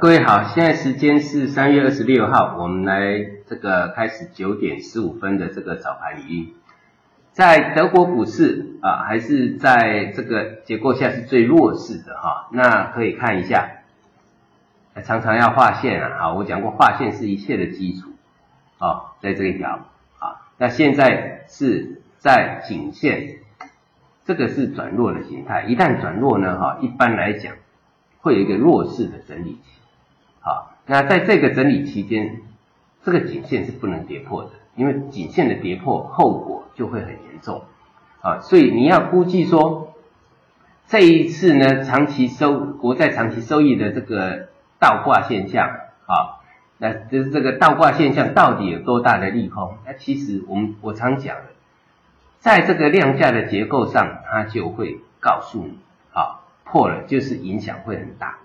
各位好，现在时间是三月二十六号，我们来这个开始九点十五分的这个早盘语音。在德国股市啊，还是在这个结构下是最弱势的哈。那可以看一下，常常要画线啊，好，我讲过画线是一切的基础啊，在这一条啊，那现在是在颈线，这个是转弱的形态，一旦转弱呢，哈，一般来讲。会有一个弱势的整理期，啊，那在这个整理期间，这个颈线是不能跌破的，因为颈线的跌破后果就会很严重，啊，所以你要估计说，这一次呢，长期收国债长期收益的这个倒挂现象，啊，那就是这个倒挂现象到底有多大的利空？那其实我们我常讲的，在这个量价的结构上，它就会告诉你。啊破了就是影响会很大，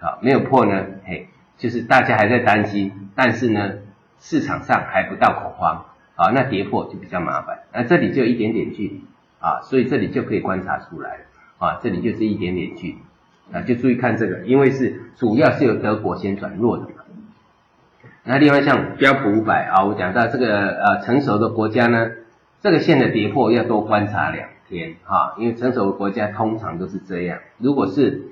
啊，没有破呢，嘿，就是大家还在担心，但是呢，市场上还不到恐慌，啊，那跌破就比较麻烦，那这里就一点点距离，啊，所以这里就可以观察出来，啊，这里就是一点点距离，啊，就注意看这个，因为是主要是由德国先转弱的嘛，那另外像标普五百啊，我讲到这个呃成熟的国家呢，这个线的跌破要多观察两。天哈，因为成熟的国家通常都是这样。如果是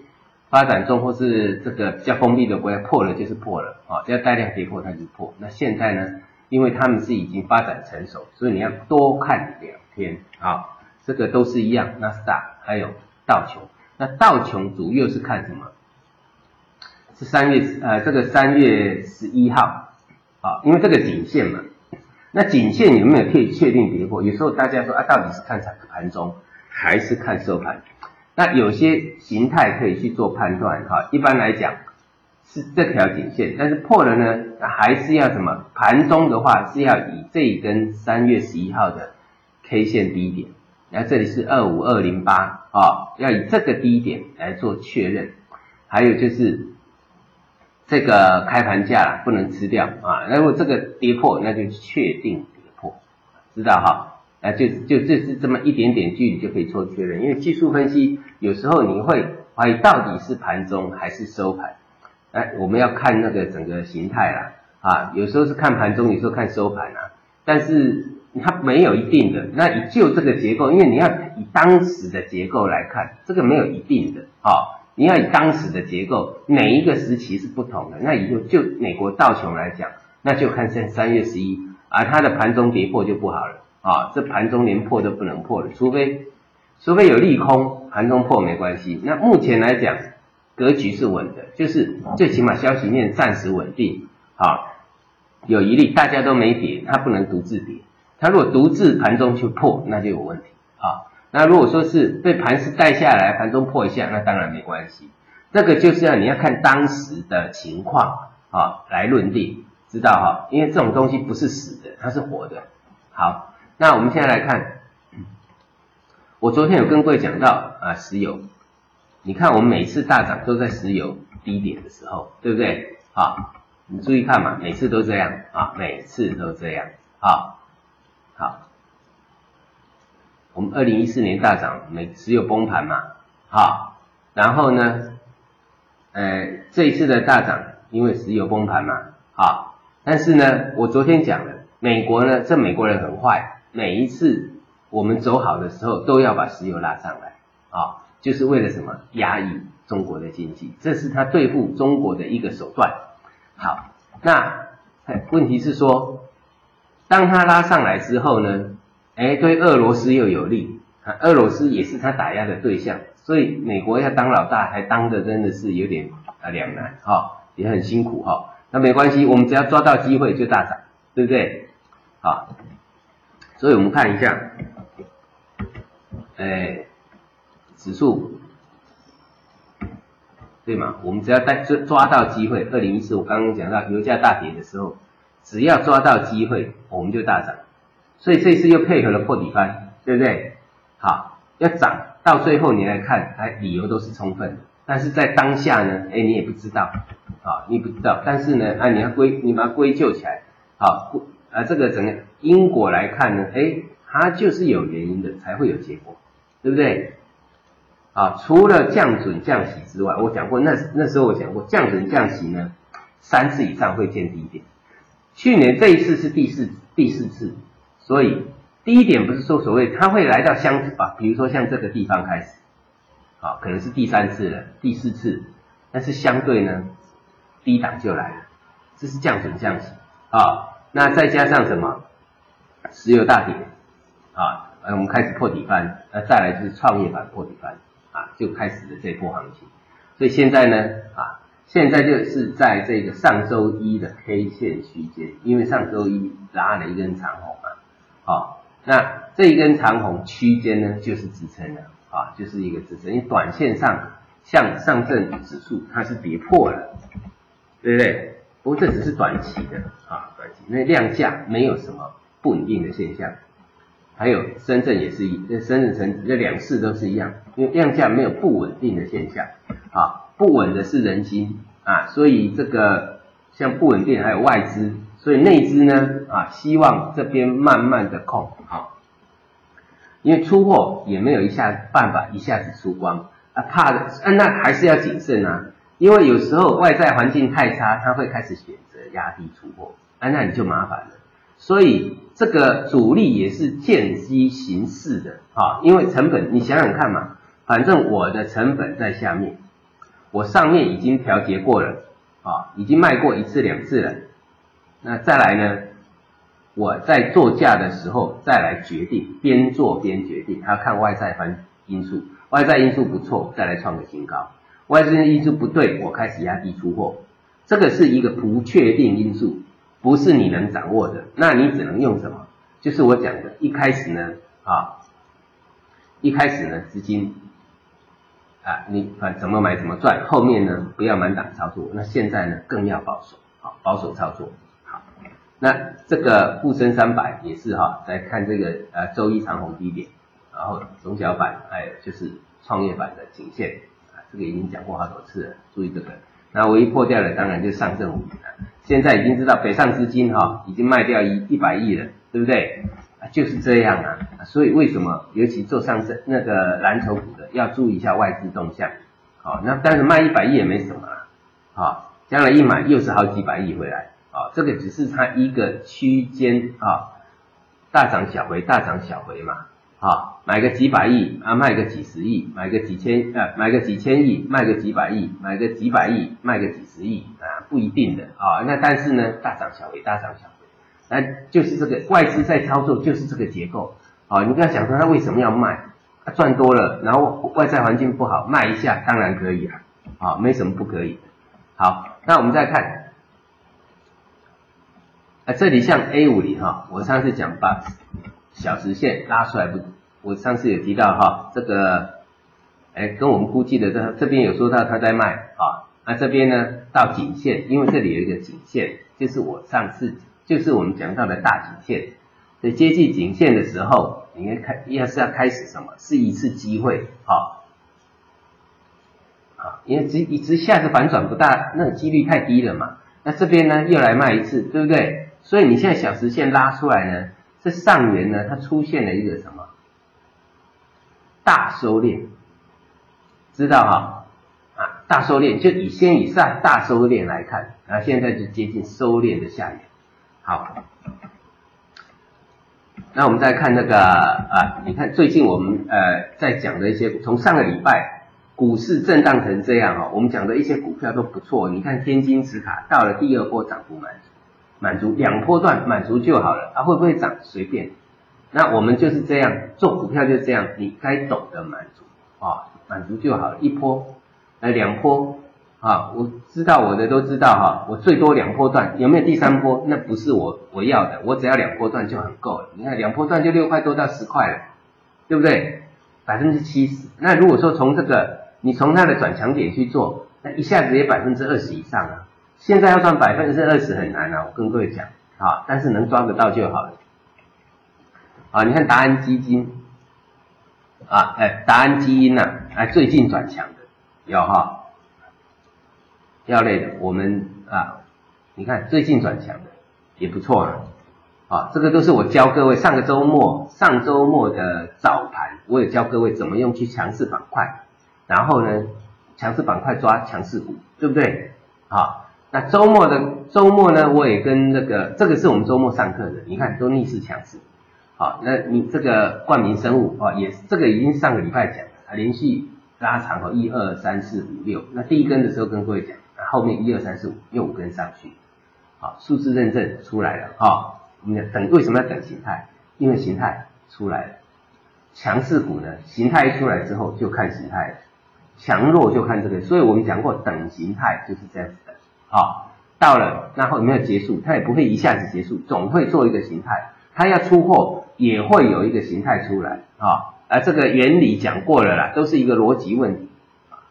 发展中或是这个比较封闭的国家，破了就是破了啊，要带量跌破它就破。那现在呢，因为他们是已经发展成熟，所以你要多看两天啊。这个都是一样，纳斯达还有道琼。那道琼主要是看什么？是三月呃，这个三月十一号啊，因为这个颈线嘛。那颈线有没有可以确定跌破？有时候大家说啊，到底是看盘中还是看收盘？那有些形态可以去做判断哈。一般来讲是这条颈线，但是破了呢，还是要什么？盘中的话是要以这一根三月十一号的 K 线低点，然后这里是二五二零八啊，要以这个低点来做确认。还有就是。这个开盘价不能吃掉啊！如果这个跌破，那就确定跌破，知道哈？啊，就就这是这么一点点距离就可以做确认。因为技术分析有时候你会怀疑到底是盘中还是收盘，哎，我们要看那个整个形态啦啊，有时候是看盘中，有时候看收盘啊，但是它没有一定的。那以就这个结构，因为你要以当时的结构来看，这个没有一定的啊。你要以当时的结构，每一个时期是不同的。那以后就美国道琼来讲，那就看现三月十一，而它的盘中跌破就不好了啊！这盘中连破都不能破了，除非除非有利空，盘中破没关系。那目前来讲，格局是稳的，就是最起码消息面暂时稳定啊。有一例大家都没跌，它不能独自跌，它如果独自盘中去破，那就有问题啊。那如果说是被盘势带下来，盘中破一下，那当然没关系。这个就是要你要看当时的情况啊来论定，知道哈？因为这种东西不是死的，它是活的。好，那我们现在来看，我昨天有跟各位讲到啊，石油，你看我们每次大涨都在石油低点的时候，对不对？好，你注意看嘛，每次都这样啊，每次都这样啊，好。我们二零一四年大涨，每石油崩盘嘛，好，然后呢，呃，这一次的大涨，因为石油崩盘嘛，好，但是呢，我昨天讲了，美国呢，这美国人很坏，每一次我们走好的时候，都要把石油拉上来，啊，就是为了什么？压抑中国的经济，这是他对付中国的一个手段。好，那问题是说，当他拉上来之后呢？哎，对俄罗斯又有利，俄罗斯也是他打压的对象，所以美国要当老大，还当的真的是有点啊两难哈，也很辛苦哈。那没关系，我们只要抓到机会就大涨，对不对？好，所以我们看一下，哎，指数对吗？我们只要带抓抓到机会，二零一四我刚刚讲到油价大跌的时候，只要抓到机会，我们就大涨。所以这次又配合了破底翻，对不对？好，要涨到最后你来看，哎，理由都是充分的。但是在当下呢，哎，你也不知道，啊，你不知道。但是呢，啊，你要归，你把它归咎起来，好，啊，这个整个因果来看呢，哎，它就是有原因的，才会有结果，对不对？啊，除了降准降息之外，我讲过那那时候我讲过降准降息呢，三次以上会见低点。去年这一次是第四第四次，所以第一点不是说所谓它会来到相啊，比如说像这个地方开始，啊，可能是第三次了，第四次，但是相对呢，低档就来了，这是降准降息啊。那再加上什么？石油大跌啊，呃，我们开始破底翻，那再来就是创业板破底翻啊，就开始了这波行情。所以现在呢，啊，现在就是在这个上周一的 K 线区间，因为上周一拉了一根长红嘛，好，那这一根长红区间呢就是支撑了啊，就是一个支撑。因为短线上像上证指数它是跌破了，对不对？不过这只是短期的啊，短期，因为量价没有什么。不稳定的现象，还有深圳也是一，这深圳成这两市都是一样，因为量价没有不稳定的现象，啊，不稳的是人心啊，所以这个像不稳定还有外资，所以内资呢啊，希望这边慢慢的控啊，因为出货也没有一下办法一下子出光啊，怕的啊那还是要谨慎啊，因为有时候外在环境太差，他会开始选择压低出货啊，那你就麻烦了。所以这个主力也是见机行事的啊，因为成本你想想看嘛，反正我的成本在下面，我上面已经调节过了啊，已经卖过一次两次了，那再来呢，我在做价的时候再来决定，边做边决定，还要看外在环因素，外在因素不错，再来创个新高，外在因素不对，我开始压低出货，这个是一个不确定因素。不是你能掌握的，那你只能用什么？就是我讲的，一开始呢，啊，一开始呢，资金啊，你啊怎么买怎么赚，后面呢不要满档操作，那现在呢更要保守，好，保守操作，好，那这个沪深三百也是哈，来看这个呃周一长红低点，然后中小板，还有就是创业板的颈线，啊，这个已经讲过好多次了，注意这个。那唯一破掉了，当然就上证五零了。现在已经知道北上资金哈已经卖掉一一百亿了，对不对？啊，就是这样啊。所以为什么尤其做上证那个蓝筹股的要注意一下外资动向？好，那但是卖一百亿也没什么啊。好，将来一买又是好几百亿回来。啊，这个只是它一个区间啊，大涨小回，大涨小回嘛。好，买个几百亿啊，卖个几十亿，买个几千呃，买个几千亿，卖个几百亿，买个几百亿，卖个几十亿啊，不一定的啊。那但是呢，大涨小回，大涨小回，那就是这个外资在操作，就是这个结构啊。你不要想说他为什么要卖，赚多了，然后外在环境不好，卖一下当然可以了啊，没什么不可以。好，那我们再看，啊，这里像 A 五零哈，我上次讲把。小时线拉出来不？我上次有提到哈，这个，哎，跟我们估计的这这边有说到他在卖啊，那这边呢到颈线，因为这里有一个颈线，就是我上次就是我们讲到的大颈线，在接近颈线的时候，你该开要是要开始什么，是一次机会啊，啊，因为直一直下次反转不大，那几率太低了嘛，那这边呢又来卖一次，对不对？所以你现在小时线拉出来呢？这上缘呢，它出现了一个什么？大收敛，知道哈？大收敛，就以先以上大收敛来看，啊现在就接近收敛的下缘。好，那我们再看那个啊，你看最近我们呃在讲的一些，从上个礼拜股市震荡成这样哈，我们讲的一些股票都不错。你看天津磁卡到了第二波涨幅满。满足两波段满足就好了，它会不会涨随便。那我们就是这样做股票就是这样，你该懂得满足啊，满足就好了。一波，呃两波啊，我知道我的都知道哈，我最多两波段，有没有第三波？那不是我我要的，我只要两波段就很够了。你看两波段就六块多到十块了，对不对？百分之七十。那如果说从这个你从它的转强点去做，那一下子也百分之二十以上啊。现在要赚百分之二十很难啊，我跟各位讲啊，但是能抓得到就好了。啊，你看达安基金，啊，哎，达安基因呐，哎，最近转强要哈，药类的，我们啊，你看最近转强的也不错啊，啊，这个都是我教各位上个周末、上周末的早盘，我有教各位怎么用去强势板块，然后呢，强势板块抓强势股，对不对？好，那周末的周末呢，我也跟那个这个是我们周末上课的，你看都逆势强势。好，那你这个冠名生物啊，也这个已经上个礼拜讲了，连续拉长哦，一二三四五六，那第一根的时候跟各位讲，后面一二三四五又五根上去，好，数字认证出来了哈，我们等为什么要等形态？因为形态出来了，强势股呢，形态一出来之后就看形态了，强弱就看这个，所以我们讲过等形态就是这样子的，好，到了那后有没有结束？它也不会一下子结束，总会做一个形态，它要出货。也会有一个形态出来啊，而这个原理讲过了啦，都是一个逻辑问题。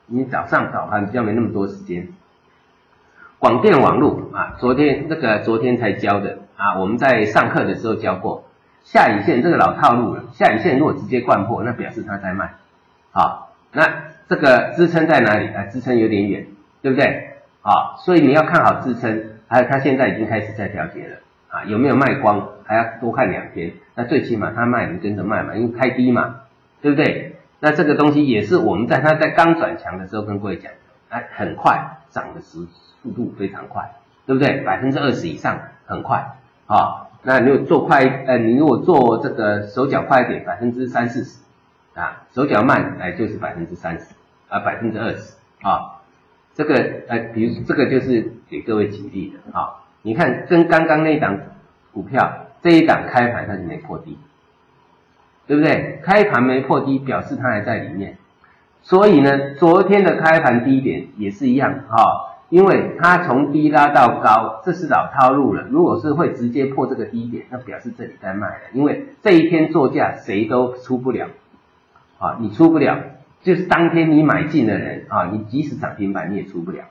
你早上早盘比较没那么多时间。广电网络啊，昨天这个昨天才教的啊，我们在上课的时候教过。下影线这个老套路了，下影线如果直接贯破，那表示它在卖。好，那这个支撑在哪里啊？支撑有点远，对不对？啊，所以你要看好支撑，还有它现在已经开始在调节了。啊，有没有卖光？还要多看两天。那最起码它卖，你跟着卖嘛，因为开低嘛，对不对？那这个东西也是我们在它在刚转强的时候跟各位讲，哎，很快涨的时速度非常快，对不对？百分之二十以上，很快啊。那你做快，呃，你如果做这个手脚快一点，百分之三四十啊，手脚慢，哎，就是百分之三十啊，百分之二十啊。这个，呃，比如这个就是给各位举例的啊。你看，跟刚刚那档股票这一档开盘它就没破低，对不对？开盘没破低，表示它还在里面。所以呢，昨天的开盘低点也是一样哈，因为它从低拉到高，这是老套路了。如果是会直接破这个低点，那表示这里在卖了，因为这一天作价谁都出不了啊，你出不了，就是当天你买进的人啊，你即使涨停板你也出不了。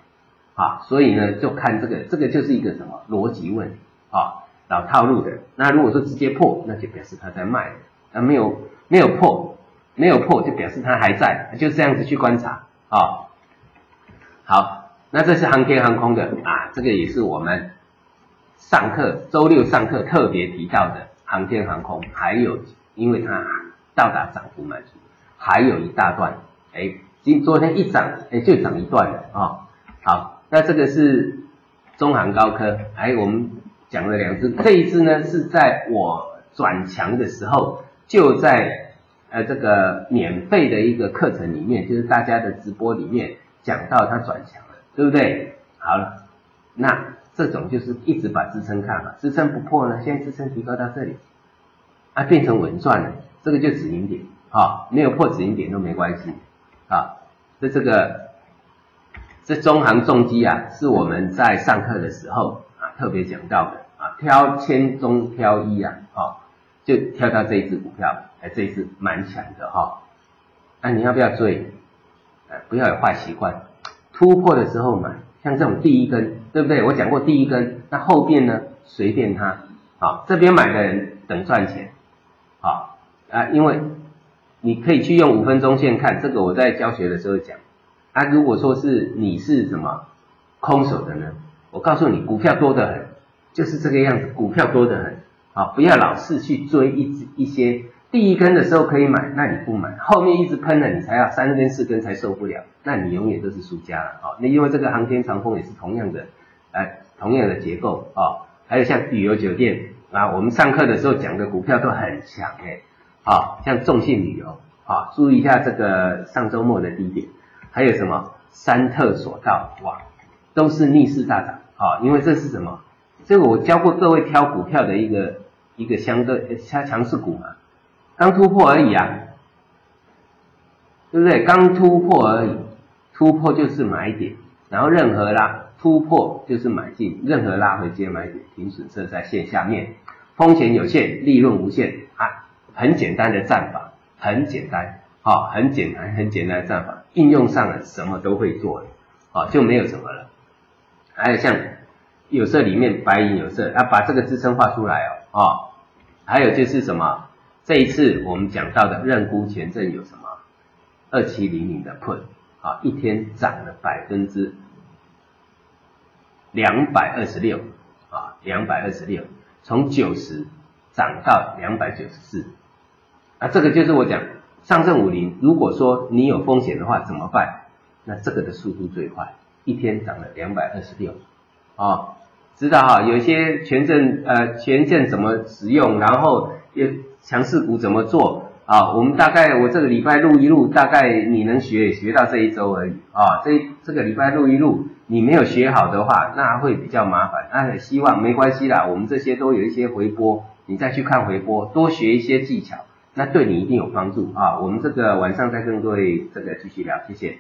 啊，所以呢，就看这个，这个就是一个什么逻辑问题啊，老套路的。那如果说直接破，那就表示它在卖；啊没有没有破，没有破就表示它还在，就这样子去观察啊。好，那这是航天航空的啊，这个也是我们上课周六上课特别提到的航天航空，还有因为它到达涨幅满足，还有一大段，哎，今昨天一涨，哎，就涨一段了啊。好。那这个是中航高科，哎，我们讲了两只，这一只呢是在我转强的时候，就在呃这个免费的一个课程里面，就是大家的直播里面讲到它转强了，对不对？好了，那这种就是一直把支撑看好，支撑不破呢，现在支撑提高到这里，啊变成稳赚了，这个就止盈点，啊没有破止盈点都没关系，啊，这这个。这中航重机啊，是我们在上课的时候啊特别讲到的啊，挑千中挑一啊，哦，就跳到这一只股票，哎，这一只蛮强的哈。那你要不要追？哎，不要有坏习惯，突破的时候买，像这种第一根，对不对？我讲过第一根，那后边呢随便它，好，这边买的人等赚钱，好啊，因为你可以去用五分钟线看，这个我在教学的时候讲。那如果说是你是什么空手的呢？我告诉你，股票多得很，就是这个样子，股票多得很啊！不要老是去追一只一些第一根的时候可以买，那你不买，后面一直喷了，你才要三根四根才受不了，那你永远都是输家了啊！那因为这个航天长空也是同样的，哎，同样的结构啊，还有像旅游酒店啊，我们上课的时候讲的股票都很强哎，啊，像众信旅游啊，注意一下这个上周末的低点。还有什么三特索道哇，都是逆势大涨啊！因为这是什么？这个我教过各位挑股票的一个一个相对强强势股嘛，刚突破而已啊，对不对？刚突破而已，突破就是买点，然后任何拉突破就是买进，任何拉回接买点，停损设在线下面，风险有限，利润无限。啊！很简单的战法，很简单。好，很简单，很简单的战法，应用上了什么都会做的，好就没有什么了。还有像有色里面白银有色，啊把这个支撑画出来哦，啊，还有就是什么？这一次我们讲到的认沽前证有什么？二七零零的 put，啊一天涨了百分之两百二十六，啊两百二十六，从九十涨到两百九十四，啊这个就是我讲。上证五零，如果说你有风险的话怎么办？那这个的速度最快，一天涨了两百二十六，啊，知道哈？有些权证呃权证怎么使用，然后也强势股怎么做啊？我们大概我这个礼拜录一录，大概你能学学到这一周而已啊。这这个礼拜录一录，你没有学好的话，那会比较麻烦。那希望没关系啦，我们这些都有一些回播。你再去看回播，多学一些技巧，那对你一定有帮助啊！我们这个晚上再跟各位这个继续聊，谢谢。